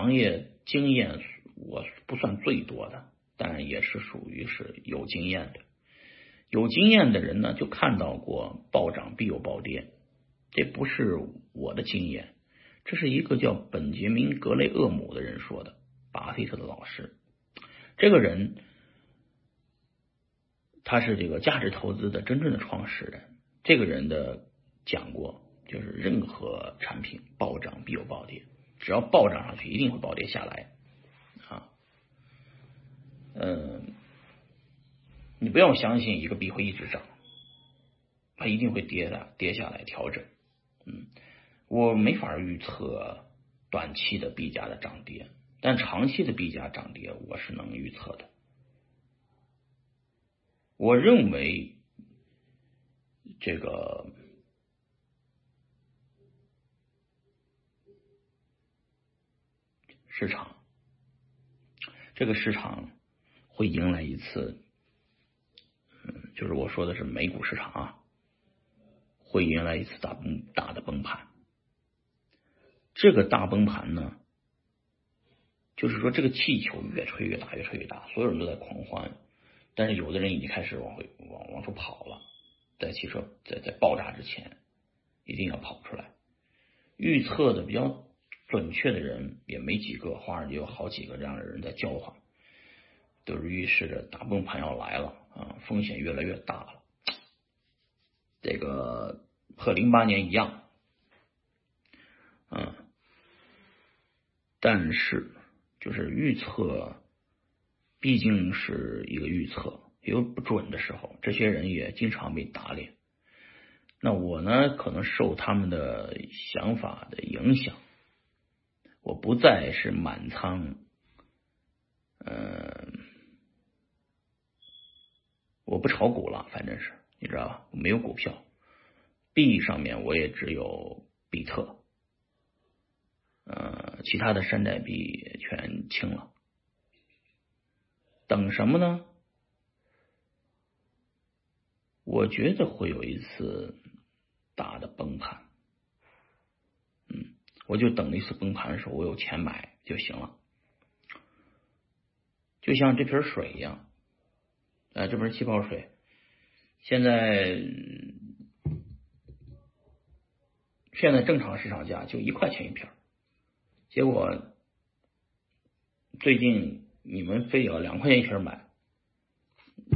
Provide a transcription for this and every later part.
行业经验我不算最多的，但也是属于是有经验的。有经验的人呢，就看到过暴涨必有暴跌，这不是我的经验，这是一个叫本杰明·格雷厄姆的人说的，巴菲特的老师。这个人他是这个价值投资的真正的创始人。这个人的讲过，就是任何产品暴涨必有暴跌，只要暴涨上去，一定会暴跌下来啊。嗯。你不要相信一个币会一直涨，它一定会跌的，跌下来调整。嗯，我没法预测短期的币价的涨跌，但长期的币价涨跌我是能预测的。我认为这个市场，这个市场会迎来一次。嗯就是我说的是美股市场啊，会迎来一次大崩大的崩盘。这个大崩盘呢，就是说这个气球越吹越大，越吹越大，所有人都在狂欢，但是有的人已经开始往回往往出跑了，在汽车在在爆炸之前，一定要跑出来。预测的比较准确的人也没几个，华尔街有好几个这样的人在叫唤，都是预示着大崩盘要来了。啊，风险越来越大了，这个和零八年一样，嗯，但是就是预测毕竟是一个预测，有不准的时候，这些人也经常被打脸。那我呢，可能受他们的想法的影响，我不再是满仓，嗯。我不炒股了，反正是你知道吧？我没有股票，币上面我也只有比特，呃，其他的山寨币全清了。等什么呢？我觉得会有一次大的崩盘，我就等一次崩盘的时候，我有钱买就行了，就像这瓶水一样。啊，这瓶气泡水，现在现在正常市场价就一块钱一瓶，结果最近你们非要两块钱一瓶买，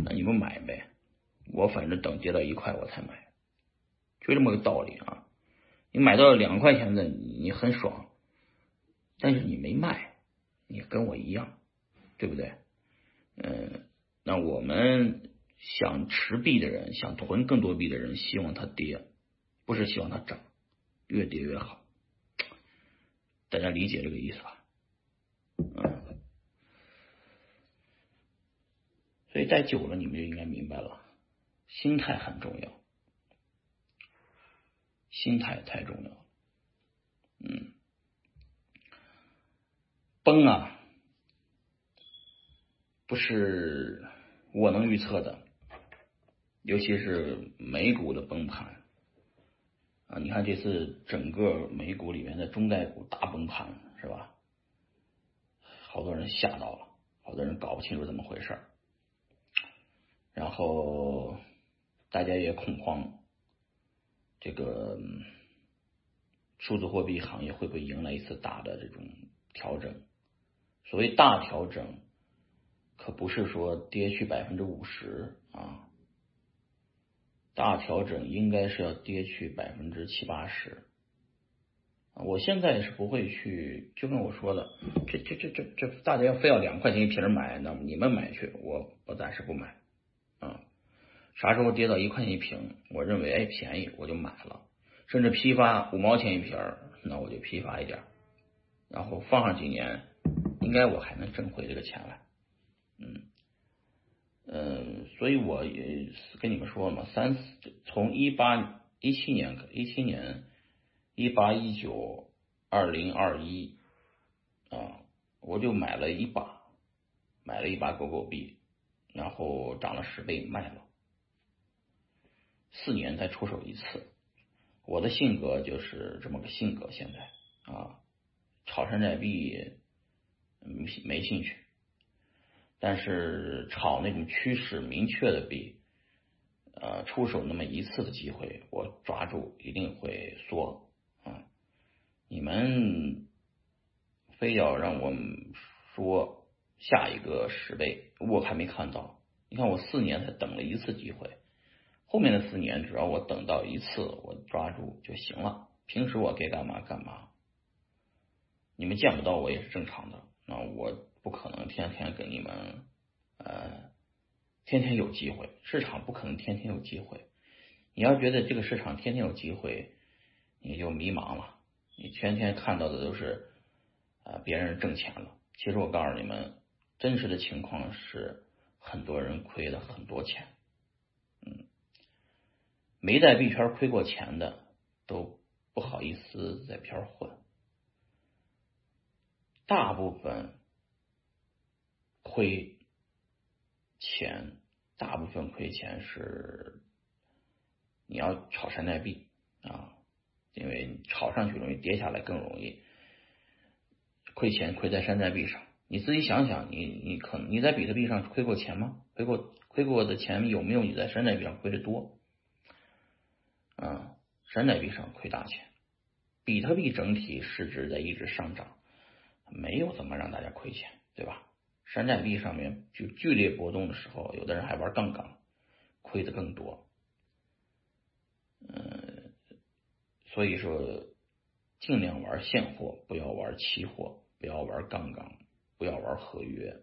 那你们买呗，我反正等跌到一块我才买，就这么个道理啊。你买到两块钱的，你很爽，但是你没卖，你跟我一样，对不对？嗯。那我们想持币的人，想囤更多币的人，希望它跌，不是希望它涨，越跌越好。大家理解这个意思吧？嗯，所以待久了，你们就应该明白了，心态很重要，心态太重要。嗯，崩啊，不是。我能预测的，尤其是美股的崩盘啊！你看这次整个美股里面的中概股大崩盘，是吧？好多人吓到了，好多人搞不清楚怎么回事然后大家也恐慌，这个数字货币行业会不会迎来一次大的这种调整？所谓大调整。可不是说跌去百分之五十啊，大调整应该是要跌去百分之七八十。我现在是不会去，就跟我说的，这这这这这，大家要非要两块钱一瓶买，那你们买去，我我暂时不买。啥时候跌到一块钱一瓶，我认为哎便宜，我就买了，甚至批发五毛钱一瓶，那我就批发一点，然后放上几年，应该我还能挣回这个钱来。嗯，嗯，所以我也跟你们说了嘛，三四从一八一七年一七年一八一九二零二一啊，我就买了一把，买了一把狗狗币，然后涨了十倍卖了，四年才出手一次。我的性格就是这么个性格，现在啊，炒山寨币没没兴趣。但是炒那种趋势明确的币，呃，出手那么一次的机会，我抓住一定会缩啊！你们非要让我说下一个十倍，我还没看到。你看我四年才等了一次机会，后面的四年只要我等到一次，我抓住就行了。平时我该干嘛干嘛，你们见不到我也是正常的。那我。不可能天天给你们，呃，天天有机会，市场不可能天天有机会。你要觉得这个市场天天有机会，你就迷茫了。你天天看到的都是，呃，别人挣钱了。其实我告诉你们，真实的情况是，很多人亏了很多钱。没在币圈亏过钱的，都不好意思在圈混。大部分。亏钱，大部分亏钱是你要炒山寨币啊，因为炒上去容易，跌下来更容易。亏钱亏在山寨币上，你自己想想，你你可能你在比特币上亏过钱吗？亏过亏过的钱有没有你在山寨币上亏的多？啊，山寨币上亏大钱，比特币整体市值在一直上涨，没有怎么让大家亏钱，对吧？山寨币上面就剧烈波动的时候，有的人还玩杠杆，亏的更多。嗯，所以说尽量玩现货，不要玩期货，不要玩杠杆，不要玩合约。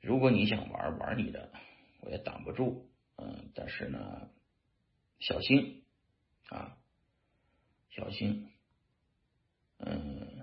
如果你想玩，玩你的，我也挡不住。嗯，但是呢，小心啊，小心。嗯。